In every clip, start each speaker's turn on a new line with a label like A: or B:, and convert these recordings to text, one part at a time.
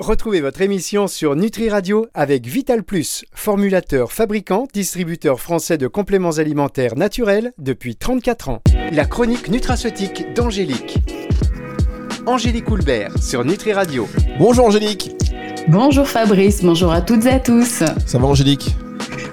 A: Retrouvez votre émission sur Nutri Radio avec Vital Plus, formulateur, fabricant, distributeur français de compléments alimentaires naturels depuis 34 ans. La chronique nutraceutique d'Angélique. Angélique Houlbert sur Nutri Radio.
B: Bonjour Angélique.
C: Bonjour Fabrice, bonjour à toutes et à tous.
B: Ça va Angélique?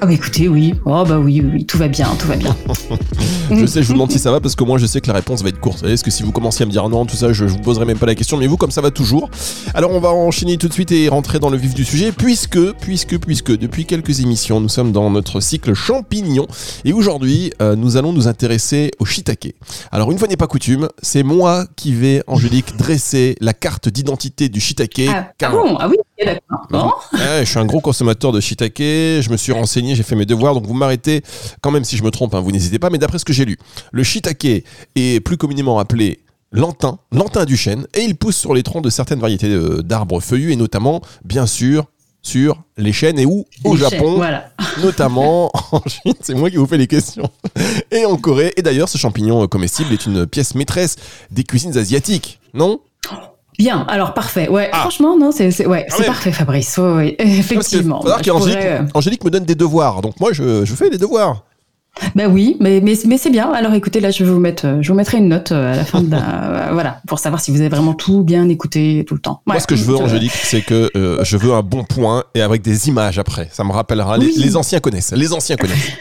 C: Ah bah écoutez, oui. Oh bah oui, oui, tout va bien, tout va bien.
B: je sais, je vous demande si ça va parce que moi je sais que la réponse va être courte. Est-ce que si vous commenciez à me dire non, tout ça, je, je vous poserai même pas la question, mais vous comme ça va toujours. Alors on va enchaîner tout de suite et rentrer dans le vif du sujet puisque, puisque, puisque depuis quelques émissions nous sommes dans notre cycle champignons et aujourd'hui euh, nous allons nous intéresser au shiitake. Alors une fois n'est pas coutume, c'est moi qui vais, Angélique, dresser la carte d'identité du shiitake.
C: Ah, ah bon, ah oui, d'accord.
B: je suis un gros consommateur de shiitake, je me suis renseigné j'ai fait mes devoirs, donc vous m'arrêtez quand même si je me trompe, hein, vous n'hésitez pas, mais d'après ce que j'ai lu, le shiitake est plus communément appelé lantin, lantin du chêne, et il pousse sur les troncs de certaines variétés d'arbres feuillus, et notamment, bien sûr, sur les chênes et où au Japon, notamment en Chine, c'est moi qui vous fais les questions, et en Corée. Et d'ailleurs, ce champignon comestible est une pièce maîtresse des cuisines asiatiques, non?
C: Bien, alors parfait. Ouais, ah. franchement, non, c'est ouais, ah c'est parfait, Fabrice. Effectivement.
B: Angélique me donne des devoirs, donc moi je, je fais des devoirs.
C: Ben oui, mais, mais, mais c'est bien. Alors écoutez, là, je vais vous mettre, je vous mettrai une note euh, à la fin de la, voilà, pour savoir si vous avez vraiment tout bien écouté tout le temps.
B: Moi, ce que je veux, Angélique, c'est que euh, je veux un bon point et avec des images après. Ça me rappellera. Les, anciens connaissent. Les anciens connaissent.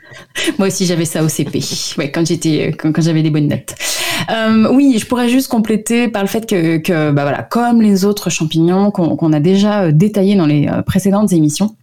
C: Moi aussi, j'avais ça au CP. Ouais, quand j'étais, quand, j'avais des bonnes notes. Euh, oui, je pourrais juste compléter par le fait que, bah voilà, comme les autres champignons qu'on a déjà détaillés dans les précédentes émissions,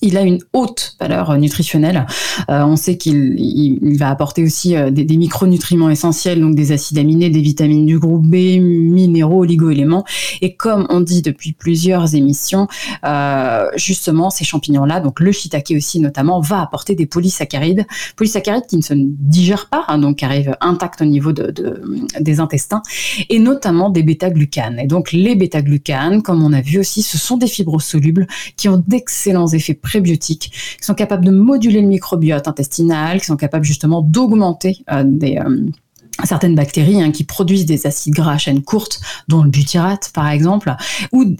C: il a une haute valeur nutritionnelle. Euh, on sait qu'il il, va apporter aussi euh, des, micronutriments essentiels, donc des acides aminés, des vitamines du groupe B, minéraux, oligo-éléments. Et comme on dit depuis plusieurs émissions, euh, justement, ces champignons-là, donc le shiitake aussi notamment, va apporter des polysaccharides, polysaccharides qui ne se digèrent pas, hein, donc qui arrivent intacts au niveau de, de, des intestins, et notamment des bêta-glucanes. Et donc les bêta-glucanes, comme on a vu aussi, ce sont des fibres solubles qui ont d'excellents effets prébiotiques, qui sont capables de moduler le microbiote intestinal, qui sont capables justement d'augmenter euh, euh, certaines bactéries hein, qui produisent des acides gras à chaîne courte, dont le butyrate par exemple,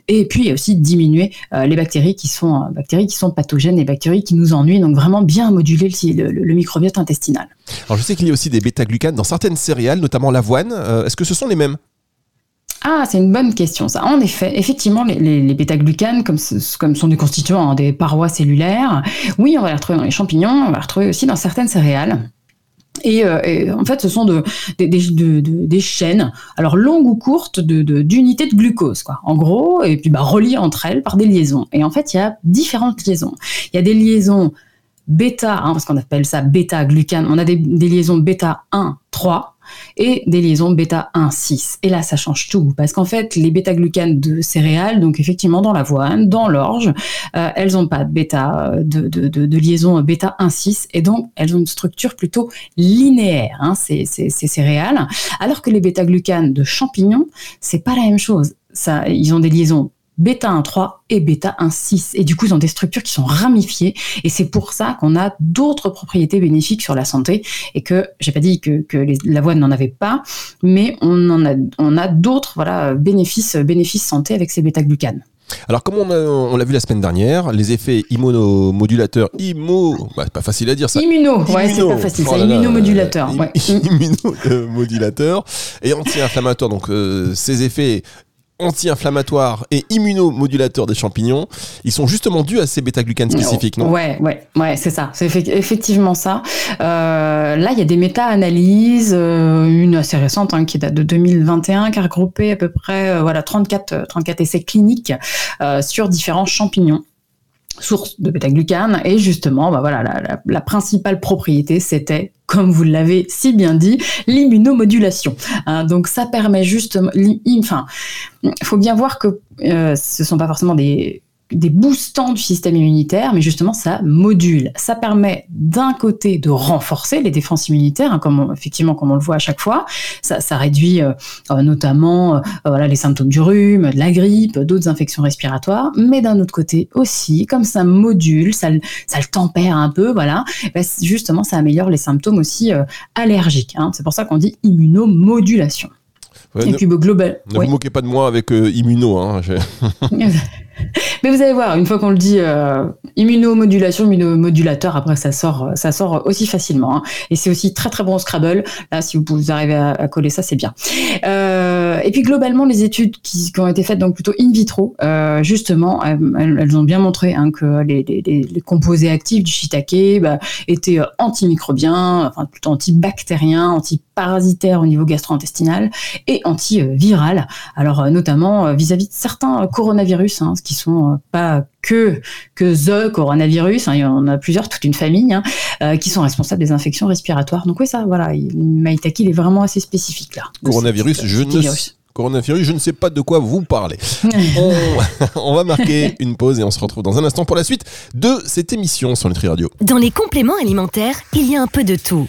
C: et puis aussi diminuer euh, les bactéries qui sont bactéries qui sont pathogènes, les bactéries qui nous ennuient, donc vraiment bien moduler le, microbiote intestinal.
B: Alors je sais qu'il y a aussi des bêta-glucanes dans certaines céréales, notamment l'avoine. Est-ce que ce sont les mêmes?
C: Ah, c'est une bonne question, ça. En effet, effectivement, les, bêta-glucanes, comme, comme sont des constituants hein, des parois cellulaires, oui, on va les retrouver dans les champignons, on va les retrouver aussi dans certaines céréales. Et, euh, en fait, ce sont de, des chaînes, alors longues ou courtes, d'unités de, glucose, quoi. En gros, et puis bah, reliées entre elles par des liaisons. Et en fait, il y a différentes liaisons. Il y a des liaisons bêta, parce qu'on appelle ça bêta-glucane. On a des, des liaisons bêta 1, 3, et des liaisons bêta 1,6. Et là, ça change tout, parce qu'en fait, les bêta-glucanes de céréales, donc effectivement dans l'avoine, dans l'orge, euh, elles n'ont pas de bêta de, liaison bêta 1,6, et donc elles ont une structure plutôt linéaire, hein, ces, céréales, alors que les bêta-glucanes de champignons, c'est pas la même chose. Ils ont des liaisons bêta 1,3 et bêta 1,6. Et du coup, ils ont des structures qui sont ramifiées. Et c'est pour ça qu'on a d'autres propriétés bénéfiques sur la santé. Et que, j'ai pas dit que, que l'avoine n'en avait pas, mais on en a, on a d'autres, voilà, bénéfices, bénéfices santé avec ces bêta-glucanes.
B: Alors, comme on, l'a vu la semaine dernière, les effets immunomodulateurs, immo, bah, c'est pas facile à dire ça.
C: Immuno, ouais, c'est pas facile, immunomodulateur.
B: immunomodulateur et anti-inflammatoire. Donc, euh, ces effets anti-inflammatoires et immunomodulateurs des champignons, ils sont justement dus à ces bêta-glucanes spécifiques, non?
C: Ouais, ouais, ouais, c'est ça. C'est effectivement ça. Euh, là, il y a des méta-analyses, euh, une assez récente hein, qui date de 2021, qui a regroupé à peu près euh, voilà 34, 34 essais cliniques sur différents champignons source de bêta-glucane. Et justement, bah voilà, la, principale propriété, c'était, comme vous l'avez si bien dit, l'immunomodulation. Hein, donc ça permet justement, enfin, faut bien voir que euh, ce sont pas forcément des des boostants du système immunitaire, mais justement ça module. Ça permet d'un côté de renforcer les défenses immunitaires, hein, comme effectivement comme on le voit à chaque fois. Ça, ça réduit euh, euh, notamment euh, voilà les symptômes du rhume, de la grippe, d'autres infections respiratoires. Mais d'un autre côté aussi, comme ça module, ça, ça le tempère un peu, voilà. Ben, justement, ça améliore les symptômes aussi allergiques. Hein. C'est pour ça qu'on dit immunomodulation.
B: Ouais,
C: Et
B: ne-
C: puis bah, global.
B: Ne
C: ouais.
B: vous moquez pas de moi avec euh, Immuno. Hein.
C: Mais vous allez voir, une fois qu'on le dit, euh, immunomodulation, immunomodulateur, après ça sort, euh, ça sort aussi facilement. hein. Et c'est aussi très très bon au Scrabble. Là, si vous, arrivez à, à coller ça, c'est bien. Euh, et puis globalement, les études qui, qui ont été faites donc plutôt in vitro, euh, justement, euh, elles, ont bien montré hein, que les, les- les- composés actifs du shiitake bah, étaient euh, antimicrobiens, enfin plutôt antibactériens, antiparasitaires au niveau gastro-intestinal et antiviral. Alors euh, notamment euh, vis-à-vis de certains coronavirus, hein, ce qui sont euh, pas que que the coronavirus, hein, il y en a plusieurs, toute une famille, hein, euh, qui sont responsables des infections respiratoires. Donc oui, ça, voilà, il- Maïtaki, il est vraiment assez spécifique là.
B: Coronavirus, je ne
C: virus.
B: Coronavirus, je ne sais pas de quoi vous parlez. On, on va marquer une pause et on se retrouve dans un instant pour la suite de cette émission sur Nutri Radio.
D: Dans les compléments alimentaires, il y a un peu de tout.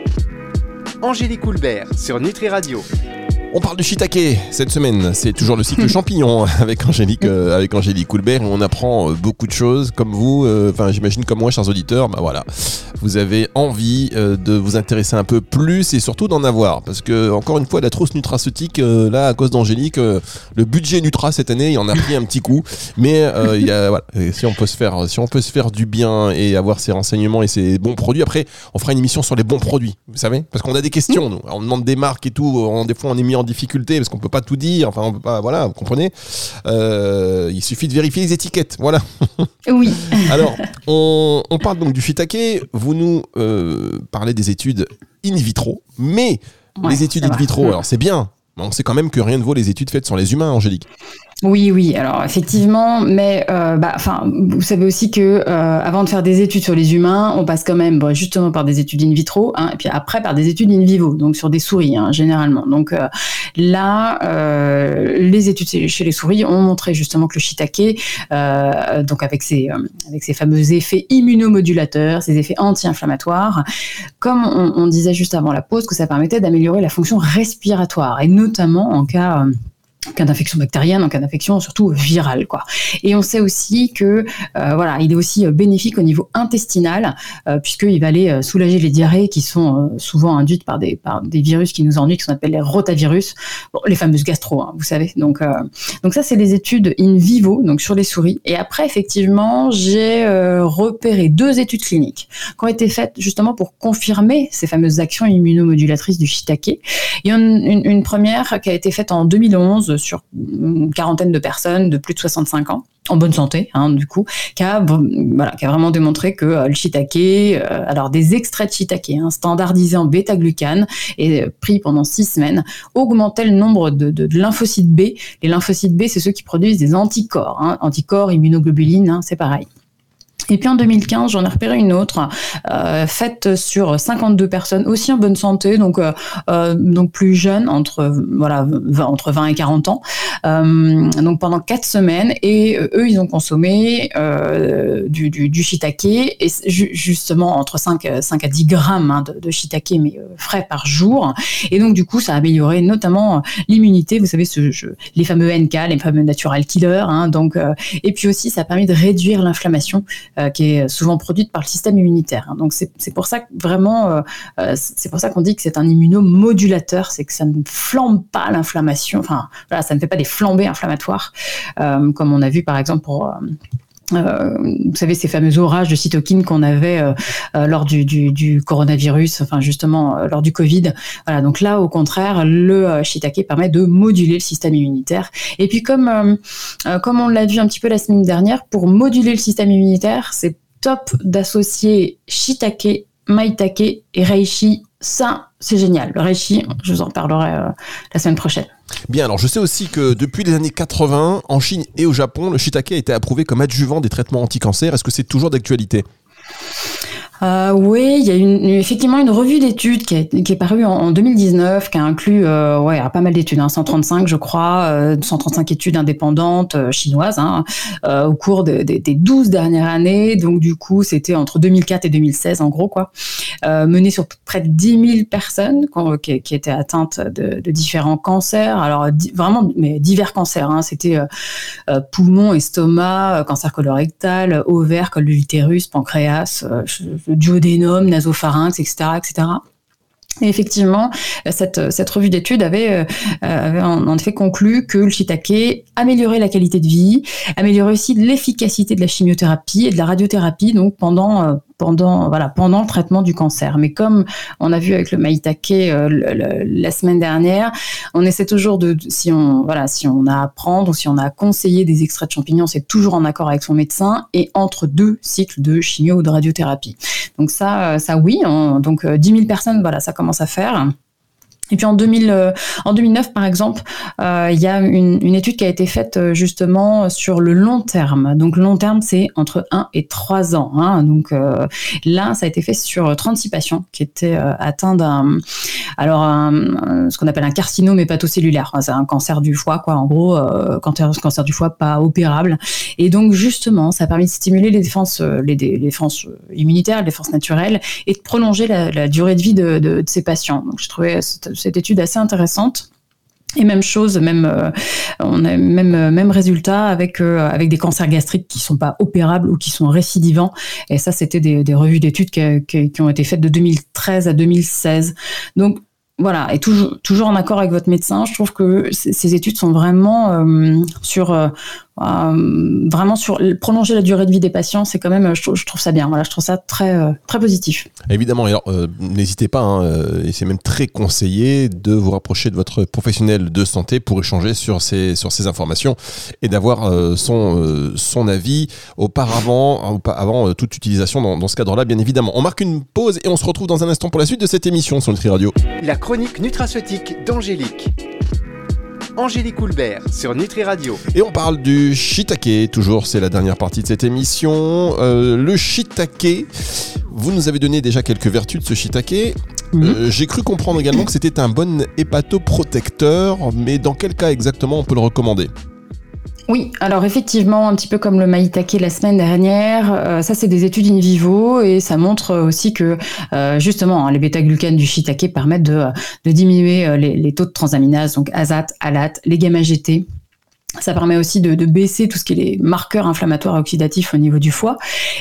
A: Angélique Houlbert sur Nutri Radio.
B: On parle de shiitake cette semaine. C'est toujours le cycle champignon avec Angélique, euh, avec Angélique Coulbert. On apprend euh, beaucoup de choses comme vous. euh, Enfin, j'imagine comme moi, chers auditeurs. Bah voilà, vous avez envie de vous intéresser un peu plus et surtout d'en avoir. Parce que encore une fois, la trousse nutraceutique, là, à cause d'Angélique, le budget Nutra cette année, il en a pris un petit coup. Mais il y a, voilà, si on peut se faire, si on peut se faire du bien et avoir ces renseignements et ces bons produits. Après, on fera une émission sur les bons produits. Vous savez, parce qu'on a des questions. Nous, on demande des marques et tout. On, des fois, on est mis en difficulté parce qu'on peut pas tout dire. Enfin, on peut pas. Voilà, vous comprenez. Euh, il suffit de vérifier les étiquettes. Voilà.
C: Oui.
B: Alors, on, on parle donc du shiitake. Vous nous euh, parlez des études in vitro, mais
C: Ouais,
B: les études in vitro,
C: Mm.
B: alors c'est bien. Mais on sait quand même que rien ne vaut les études faites sur les humains, Angélique.
C: Oui, oui. Alors effectivement, mais euh, bah, enfin, vous savez aussi que euh, avant de faire des études sur les humains, on passe quand même bon, justement par des études in vitro, hein, et puis après par des études in vivo, donc sur des souris hein, généralement. Donc euh, là, euh, les études chez- les souris ont montré justement que le shiitake, donc avec ses avec fameux effets immunomodulateurs, ses effets anti-inflammatoires, comme on, on disait juste avant la pause, que ça permettait d'améliorer la fonction respiratoire et notamment en cas cas d'infection bactérienne, en cas d'infection surtout virale, quoi. Et on sait aussi que euh, voilà, il est aussi euh, bénéfique au niveau intestinal euh, puisqu'il va aller soulager les diarrhées qui sont souvent induites par des par des virus qui nous ennuient, qui sont appelés les rotavirus, les fameuses gastro, hein, vous savez. Donc donc ça c'est les études in vivo, donc sur les souris. Et après effectivement j'ai repéré deux études cliniques qui ont été faites justement pour confirmer ces fameuses actions immunomodulatrices du shiitake. Il y en a une première qui a été faite en 2011 sur une quarantaine de personnes de plus de 65 ans en bonne santé, hein, du coup, qui a, vraiment démontré que euh, le shiitake, euh, alors des extraits de shiitake hein, standardisés en bêta-glucane et euh, pris pendant six semaines, augmentaient le nombre de, lymphocytes B. Les lymphocytes B, c'est ceux qui produisent des anticorps, hein, anticorps, immunoglobulines, c'est pareil. Et puis en 2015, j'en ai repéré une autre, euh, faite sur 52 personnes aussi en bonne santé, donc euh, euh, donc plus jeunes, entre voilà 20 entre 20 et 40 ans, donc pendant quatre semaines. Et eux, ils ont consommé du, du, shiitake et justement entre 5, euh, 5 à 10 grammes hein, de, de shiitake mais frais par jour. Et donc du coup, ça a amélioré notamment l'immunité. Vous savez, les fameux NK, les fameux natural killers. Hein, donc et puis aussi, ça a permis de réduire l'inflammation qui est souvent produite par le système immunitaire. hein. Donc c'est pour ça vraiment, euh, euh, c'est pour ça qu'on dit que c'est un immunomodulateur, c'est que ça ne flambe pas l'inflammation. Enfin, voilà, ça ne fait pas des flambées inflammatoires, euh, comme on a vu par exemple pour euh, vous savez ces fameux orages de cytokines qu'on avait euh, euh, lors du, du, du coronavirus, enfin justement euh, lors du Covid. Voilà, donc là au contraire, le shiitake permet de moduler le système immunitaire. Et puis comme comme on l'a vu un petit peu la semaine dernière, pour moduler le système immunitaire, c'est top d'associer shiitake, maitake et reishi. Ça, c'est génial. Le reishi, je vous en parlerai euh, la semaine prochaine.
B: Bien, alors je sais aussi que depuis les années 80, en Chine et au Japon, le shiitake a été approuvé comme adjuvant des traitements anti-cancer. Est-ce que c'est toujours d'actualité?
C: Euh, oui, il y a une, effectivement une revue d'études qui, est parue en, 2019, qui a inclus euh, pas mal d'études, hein, 135 je crois, euh, 135 études indépendantes euh, chinoises hein, euh, au cours de, de, des 12 dernières années. Donc du coup, c'était entre 2004 et 2016 en gros, quoi, mené sur près de 10 000 personnes qui, étaient atteintes de, différents cancers. Alors vraiment, mais divers cancers. Hein, c'était poumon, estomac, cancer colorectal, ovaire, col de l'utérus, pancréas duodénum, nasopharynx, etc., etc. Et effectivement, cette, cette revue d'études avait, euh, en effet conclu que le shiitake améliorait la qualité de vie, améliorait aussi l'efficacité de la chimiothérapie et de la radiothérapie, donc pendant euh, pendant voilà pendant le traitement du cancer. Mais comme on a vu avec le maïtake euh, la semaine dernière, on essaie toujours de si on voilà si on a à prendre ou si on a à conseiller des extraits de champignons, c'est toujours en accord avec son médecin et entre deux cycles de chimio ou de radiothérapie. Donc ça euh, ça oui, donc 10 euh, 000 personnes voilà ça commence à faire. Et puis en, 2000, euh, 2009, par exemple, euh, il y a une, étude qui a été faite euh, justement sur le long terme. Donc long terme, c'est entre 1 et 3 ans. Hein. Donc là, ça a été fait sur 36 patients qui étaient atteints d'un, alors ce qu'on appelle un carcinome hépatocellulaire. C'est un cancer du foie, quoi. En gros, cancer, cancer du foie pas opérable. Et donc justement, ça a permis de stimuler les défenses, immunitaires, les défenses naturelles, et de prolonger la, durée de vie de, de, de ces patients. Donc je trouvais cette étude assez intéressante. Et même chose, même euh, euh, résultat avec euh, avec des cancers gastriques qui sont pas opérables ou qui sont récidivants. Et ça, c'était des, revues d'études qui, ont été faites de 2013 à 2016. Donc voilà, et toujours, en accord avec votre médecin. Je trouve que ces études sont vraiment sur euh, vraiment sur prolonger la durée de vie des patients. C'est quand même, je, je, trouve ça bien. Voilà, je trouve ça très euh, très positif.
B: Évidemment, alors euh, n'hésitez pas, hein, et c'est même très conseillé de vous rapprocher de votre professionnel de santé pour échanger sur ces sur ces informations et d'avoir son son avis auparavant, avant toute utilisation dans, dans ce cadre-là, bien évidemment. On marque une pause et on se retrouve dans un instant pour la suite de cette émission sur Nutri Radio.
A: La chronique nutraceutique d'Angélique. Angélique Houlbert sur Nutri Radio.
B: Et on parle du shiitake, toujours, c'est la dernière partie de cette émission. Euh, le shiitake, vous nous avez donné déjà quelques vertus de ce shiitake. Mmh. Euh, J'ai cru comprendre également que c'était un bon hépatoprotecteur, mais dans quel cas exactement on peut le recommander?
C: Oui, alors effectivement, un petit peu comme le maïtake la semaine dernière, euh, ça c'est des études in vivo et ça montre aussi que euh, justement hein, les bêta-glucanes du shiitake permettent de, diminuer euh, les, taux de transaminase, donc azat, alat, les gamma-GT ça permet aussi de, de, baisser tout ce qui est les marqueurs inflammatoires et oxydatifs au niveau du foie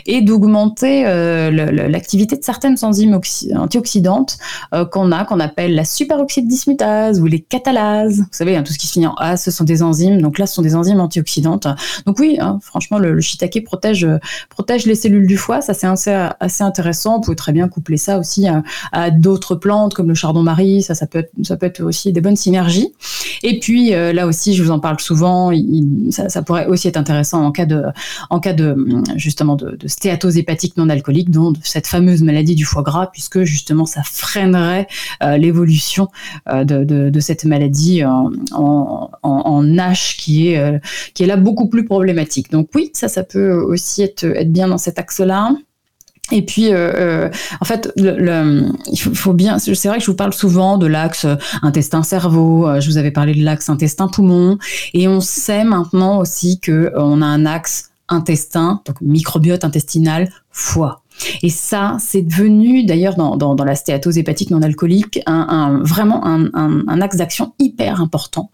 C: et d'augmenter euh, l'activité de certaines enzymes antioxydantes euh, qu'on a, qu'on appelle la superoxyde dismutase ou les catalases. Vous savez, hein, tout ce qui se finit en A, ce sont des enzymes. Donc là, ce sont des enzymes antioxydantes. Donc oui, hein, franchement, le, le, shiitake protège, protège les cellules du foie. Ça, c'est assez, assez intéressant. On peut très bien coupler ça aussi à, à d'autres plantes comme le chardon-marie. Ça, ça peut, être, ça peut être aussi des bonnes synergies. Et puis euh, là aussi, je vous en parle souvent il, ça, ça, pourrait aussi être intéressant en cas de, en cas de justement de, de stéatose hépatique non alcoolique, dont cette fameuse maladie du foie gras, puisque justement ça freinerait euh, l'évolution euh, de, de, de, cette maladie en, en, en H qui est, euh, qui est là beaucoup plus problématique. Donc oui, ça, ça peut aussi être, être bien dans cet axe-là. Et puis, euh, euh, en fait, le, le, il faut, bien. C'est vrai que je vous parle souvent de l'axe intestin-cerveau. Euh, je vous avais parlé de l'axe intestin-poumon, et on sait maintenant aussi que on a un axe intestin, donc microbiote intestinal, foie. Et ça, c'est devenu d'ailleurs dans, dans, la stéatose hépatique non alcoolique un, vraiment un, axe d'action hyper important.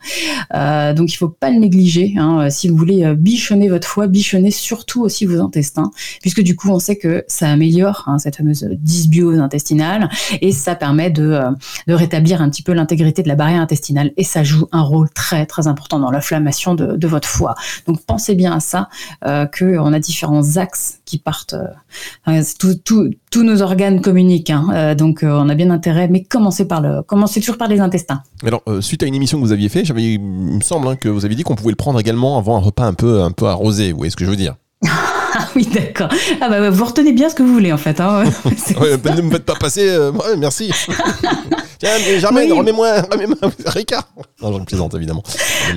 C: Euh, donc il faut pas le négliger. Hein. Si vous voulez bichonner votre foie, bichonnez surtout aussi vos intestins, puisque du coup on sait que ça améliore hein, cette fameuse dysbiose intestinale et ça permet de, de rétablir un petit peu l'intégrité de la barrière intestinale et ça joue un rôle très très important dans l'inflammation de, de, votre foie. Donc pensez bien à ça, euh, qu'on a différents axes qui partent. Euh, tous nos organes communiquent, hein. euh, donc euh, on a bien intérêt, mais commencez par le, commencez toujours par les intestins.
B: Alors, euh, suite à une émission que vous aviez fait, j'avais, il me semble hein, que vous aviez dit qu'on pouvait le prendre également avant un repas un peu, un peu arrosé. Vous voyez ce que je veux dire?
C: Ah oui, d'accord. Ah bah, vous retenez bien ce que vous voulez en fait. Hein.
B: ouais, ne me faites pas passer. Euh, ouais, merci. Tiens, Germaine, oui. remets-moi, remets-moi Ricard. Non, je plaisante évidemment.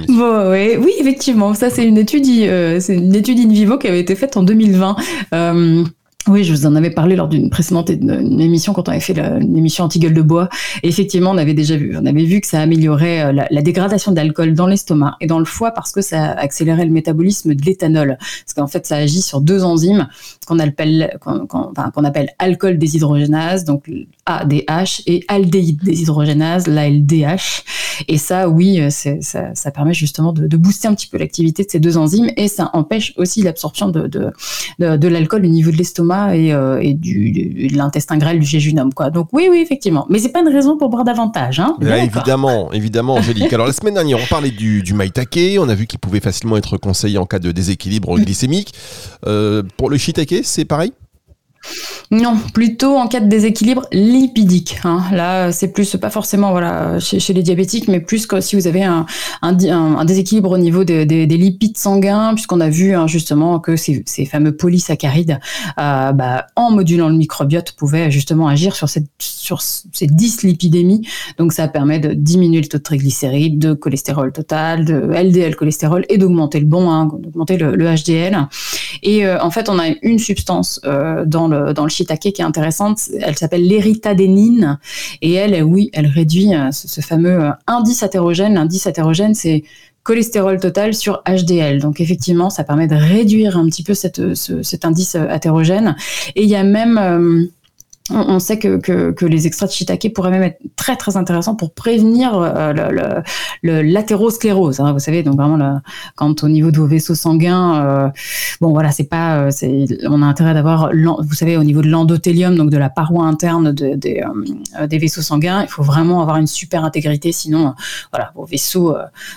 C: Bon, ouais. oui, effectivement, ça c'est une étude, euh, c'est une étude in vivo qui avait été faite en 2020. Euh, Oui, je vous en avais parlé lors d'une précédente émission quand on avait fait l'émission anti-gueule de bois. effectivement, on avait déjà vu, on avait vu que ça améliorait euh, la, dégradation d'alcool dans l'estomac et dans le foie parce que ça accélérait le métabolisme de l'éthanol. Parce qu'en fait, ça agit sur deux enzymes qu'on appelle, qu'on appelle alcool déshydrogénase, donc ADH, et aldéhyde déshydrogénase, l'ALDH. Et ça, oui, euh, ça, permet justement de, booster un petit peu l'activité de ces deux enzymes et ça empêche aussi l'absorption de, de l'alcool au niveau de l'estomac et, euh, et du, de l'intestin grêle du jéjunum. Quoi. Donc oui, oui, effectivement. Mais c'est pas une raison pour boire davantage. Hein
B: évidemment, évidemment, Angélique. Alors la semaine dernière, on parlait du, du maitake. On a vu qu'il pouvait facilement être conseillé en cas de déséquilibre glycémique. Euh, pour le shiitake, c'est pareil?
C: Non, plutôt en cas de déséquilibre lipidique. Hein. Là, c'est plus pas forcément voilà chez, les diabétiques, mais plus que si vous avez un, déséquilibre au niveau des, lipides sanguins, puisqu'on a vu hein, justement que ces, fameux polysaccharides, euh, bah, en modulant le microbiote, pouvaient justement agir sur cette sur ces dyslipidémies. Donc, ça permet de diminuer le taux de triglycérides, de cholestérol total, de LDL cholestérol et d'augmenter le bon, hein, d'augmenter le, HDL. Et euh, en fait, on a une substance euh, dans le dans le shiitake qui est intéressante. Elle s'appelle l'éritadénine et elle, oui, elle réduit euh, ce, fameux euh, indice hétérogène. L'indice hétérogène, c'est cholestérol total sur HDL. Donc effectivement, ça permet de réduire un petit peu cette, cet indice hétérogène. Et il y a même on sait que, que, les extraits de shiitake pourraient même être très très intéressants pour prévenir euh, le, l'athérosclérose. Hein, vous savez, donc vraiment quand au niveau de vos vaisseaux sanguins, euh, bon voilà, c'est pas, euh, on a intérêt d'avoir, vous savez, au niveau de l'endothélium, donc de la paroi interne de, des vaisseaux sanguins, il faut vraiment avoir une super intégrité, sinon voilà, vos vaisseaux,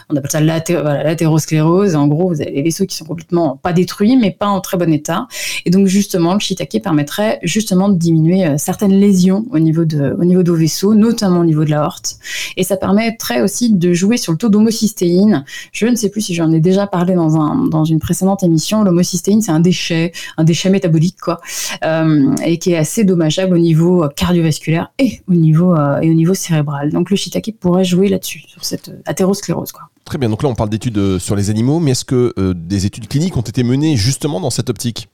C: on appelle ça l'athérosclérose. En gros, vous avez les vaisseaux qui sont complètement pas détruits, mais pas en très bon état. Et donc justement, le shiitake permettrait justement de diminuer certaines lésions au niveau de, au niveau de vos vaisseaux, notamment au niveau de la horte. Et ça permettrait aussi de jouer sur le taux d'homocystéine. Je ne sais plus si j'en ai déjà parlé dans, un, dans une précédente émission. L'homocystéine, c'est un déchet, un déchet métabolique, quoi, euh, et qui est assez dommageable au niveau cardiovasculaire et au niveau, euh, et au niveau cérébral. Donc le shiitake pourrait jouer là-dessus, sur cette athérosclérose, quoi.
B: Très bien, donc là on parle d'études euh, sur les animaux, mais est-ce que des études cliniques ont été menées justement dans cette optique?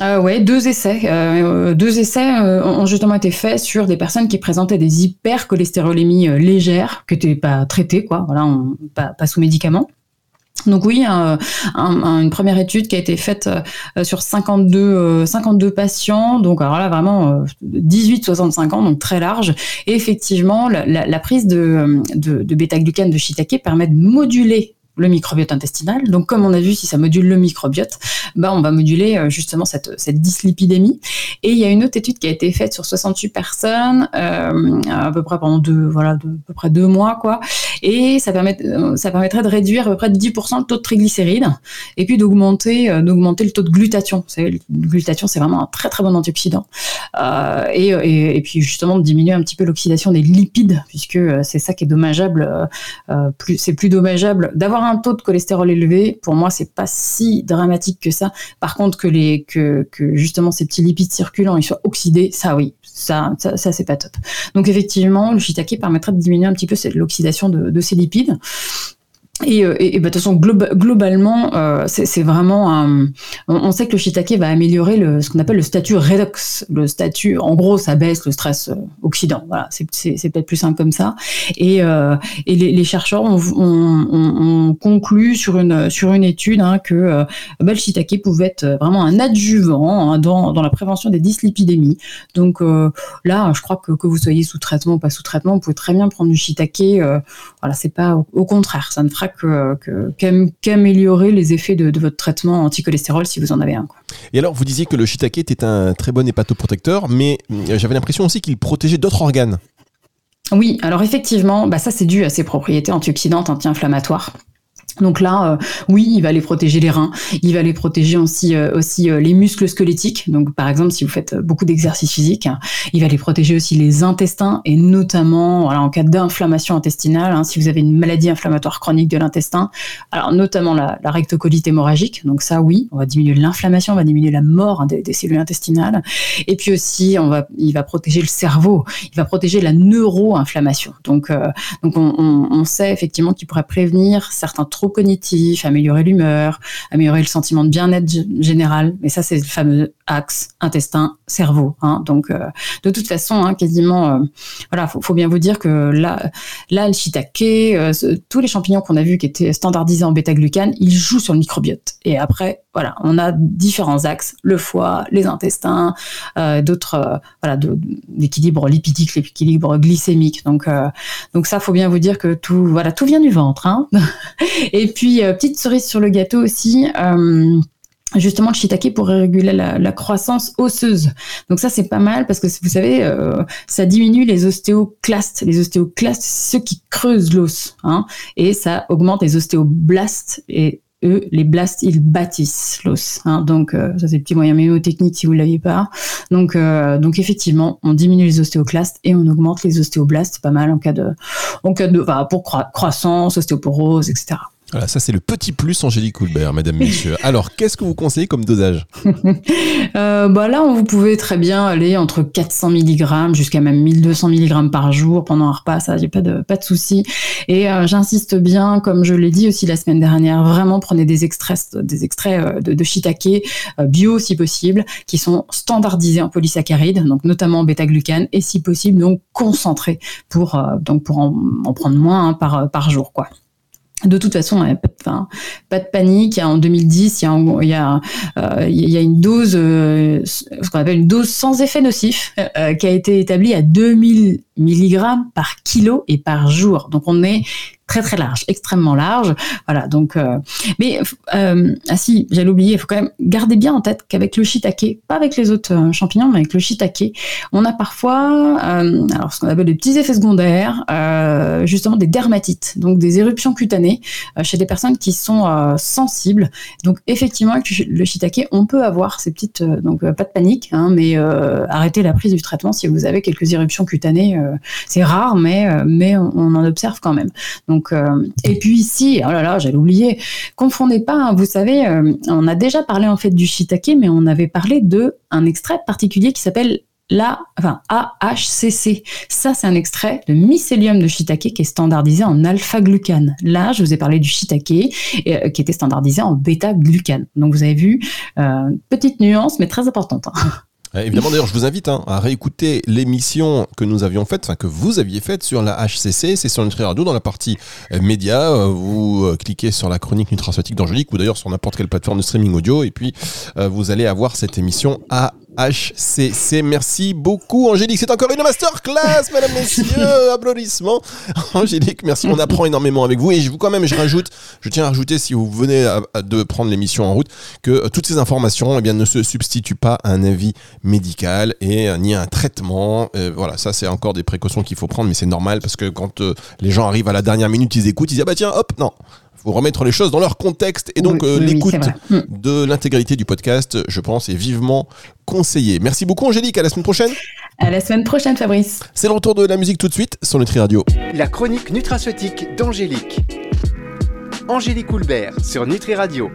C: Euh, ouais, deux essais. Euh, deux essais euh, ont justement été faits sur des personnes qui présentaient des hypercholestérolémies euh, légères, qui n'étaient pas traitées, quoi, voilà, pas, sous médicaments. Donc oui, une première étude qui a été faite sur 52, 52 patients, donc alors là vraiment 18-65 ans, donc très large. Et effectivement, la, la, prise de, de, de bêta-glucane de shiitake permet de moduler le microbiote intestinal. Donc, comme on a vu, si ça module le microbiote, bah, on va moduler euh, justement cette, cette dyslipidémie. Et il y a une autre étude qui a été faite sur 68 personnes, euh, à peu près pendant deux, voilà, à peu près deux mois, quoi. Et ça permet, euh, ça permettrait de réduire à peu près de 10% le taux de triglycérides et puis d'augmenter, d'augmenter le taux de glutathion. Le glutathion, c'est vraiment un très très bon antioxydant. Euh, et, et, et, puis justement de diminuer un petit peu l'oxydation des lipides, puisque c'est ça qui est dommageable. plus, c'est plus dommageable d'avoir un taux de cholestérol élevé, pour moi, c'est pas si dramatique que ça. Par contre, que les que, que justement ces petits lipides circulants ils soient oxydés, ça oui, ça ça, c'est pas top. Donc effectivement, le shiitake permettrait de diminuer un petit peu l'oxydation de ces lipides. Et, euh, bah, de toute façon, globalement, euh, c'est vraiment un... On, sait que le shiitake va améliorer le, ce qu'on appelle le statut redox. Le statut, en gros, ça baisse le stress euh, oxydant. Voilà, c'est peut-être plus simple comme ça. Et, euh, et les, les, chercheurs ont, ont, ont, conclu sur une, sur une étude hein, que euh, bah, le shiitake pouvait être vraiment un adjuvant hein, dans, dans la prévention des dyslipidémies. Donc là, je crois que, que vous soyez sous traitement ou pas sous traitement, vous pouvez très bien prendre du shiitake. voilà, c'est pas au, au contraire, ça ne fera qu'améliorer les effets de, votre traitement anti-cholestérol si vous en avez un.
B: Et alors, vous disiez que le shiitake était un très bon hépatoprotecteur, mais euh, j'avais l'impression aussi qu'il protégeait d'autres organes.
C: Oui, alors effectivement, bah ça c'est dû à ses propriétés antioxydantes, anti-inflammatoires. Donc là, euh, oui, il va les protéger les reins, il va les protéger aussi euh, aussi euh, les muscles squelettiques. Donc par exemple, si vous faites beaucoup d'exercices physiques, il va les protéger aussi les intestins et notamment voilà, en cas d'inflammation intestinale, hein, si vous avez une maladie inflammatoire chronique de l'intestin, alors notamment la, la, rectocolite hémorragique. Donc ça, oui, on va diminuer l'inflammation, on va diminuer la mort hein, des, cellules intestinales. Et puis aussi, on va, il va protéger le cerveau, il va protéger la neuroinflammation. Donc donc on, on, on sait effectivement qu'il pourrait prévenir certains troubles cognitif, améliorer l'humeur, améliorer le sentiment de bien-être général. Mais ça, c'est le fameux axe intestin cerveau. Hein. Donc de toute façon, hein, quasiment, voilà, faut, faut, bien vous dire que là, là le shiitake, tous les champignons qu'on a vus qui étaient standardisés en bêta-glucane, ils jouent sur le microbiote. Et après, voilà, on a différents axes, le foie, les intestins, d'autres, voilà, l'équilibre lipidique, l'équilibre glycémique. Donc, donc ça, faut bien vous dire que tout, voilà, tout vient du ventre. Hein. Et puis petite cerise sur le gâteau aussi. Euh, justement le shiitake pour réguler la, croissance osseuse. Donc ça c'est pas mal parce que vous savez euh, ça diminue les ostéoclastes. Les ostéoclastes ceux qui creusent l'os hein, et ça augmente les ostéoblastes et eux les blastes ils bâtissent l'os. Hein. donc euh, ça c'est le petit moyen mémotechnique si vous l'aviez pas. Donc donc effectivement on diminue les ostéoclastes et on augmente les ostéoblastes. Pas mal en cas de en cas de pour croissance, ostéoporose etc.
B: Voilà, ça c'est le petit plus Angélique Coulbert, mesdames, messieurs. Alors, qu'est-ce que vous conseillez comme dosage?
C: Euh, bah Là, vous pouvez très bien aller entre 400 mg jusqu'à même 1200 mg par jour pendant un repas, ça, j'ai pas de, pas de souci. Et euh, j'insiste bien, comme je l'ai dit aussi la semaine dernière, vraiment prenez des extraits, des extraits euh, de, shiitake bio si possible, qui sont standardisés en polysaccharides, donc notamment en bêta-glucane, et si possible donc concentrés pour, donc pour en, prendre moins hein, par, par jour. quoi. De toute façon, pas de, pas de panique. En 2010, il y a, il y a, euh, il y a une dose, euh, ce qu'on appelle une dose sans effet nocif, euh, qui a été établie à 2000 mg par kilo et par jour. Donc on est très très large, extrêmement large. Voilà, donc euh, mais euh, ah si, j'allais oublier, il faut quand même garder bien en tête qu'avec le shiitake, pas avec les autres euh, champignons, mais avec le shiitake, on a parfois alors ce qu'on appelle des petits effets secondaires, justement des dermatites, donc des éruptions cutanées chez des personnes qui sont sensibles. Donc effectivement avec le shiitake, on peut avoir ces petites donc pas de panique, hein, mais arrêtez la prise du traitement si vous avez quelques éruptions cutanées c'est rare mais mais on, on en observe quand même. Donc euh, et puis ici, oh là là, j'allais oublier, confondez pas. Hein, vous savez, euh, on a déjà parlé en fait du shiitake, mais on avait parlé de un extrait particulier qui s'appelle la, enfin, AHCC. Ça, c'est un extrait de mycélium de shiitake qui est standardisé en alpha-glucane. Là, je vous ai parlé du shiitake euh, qui était standardisé en bêta-glucane. Donc, vous avez vu, petite nuance, mais très importante. Hein.
B: Euh, évidemment, d'ailleurs, je vous invite hein, à réécouter l'émission que nous avions faite, enfin que vous aviez faite sur la HCC, c'est sur Nutri Radio dans la partie euh, média. Euh, vous cliquez sur la chronique nutraceutique d'Angélique ou d'ailleurs sur n'importe quelle plateforme de streaming audio et puis vous allez avoir cette émission à HCC. Merci beaucoup, Angélique. C'est encore une masterclass, mesdames, messieurs. Applaudissements. Angélique, merci. On apprend énormément avec vous. Et je vous, quand même, je rajoute, je tiens à rajouter, si vous venez de prendre l'émission en route, que euh, toutes ces informations, eh bien, ne se substituent pas à un avis médical et euh, ni à un traitement. Euh, voilà, ça, c'est encore des précautions qu'il faut prendre, mais c'est normal parce que quand les gens arrivent à la dernière minute, ils écoutent, ils disent, ah bah tiens, hop, non faut remettre les choses dans leur contexte et donc euh, l'écoute hmm. de l'intégralité du podcast, je pense, est vivement conseillée. Merci beaucoup Angélique, à la semaine prochaine.
C: À la semaine prochaine Fabrice.
B: C'est le retour de la musique tout de suite sur Nutri Radio.
A: La chronique nutraceutique d'Angélique. Angélique Houlbert sur Nutri Radio.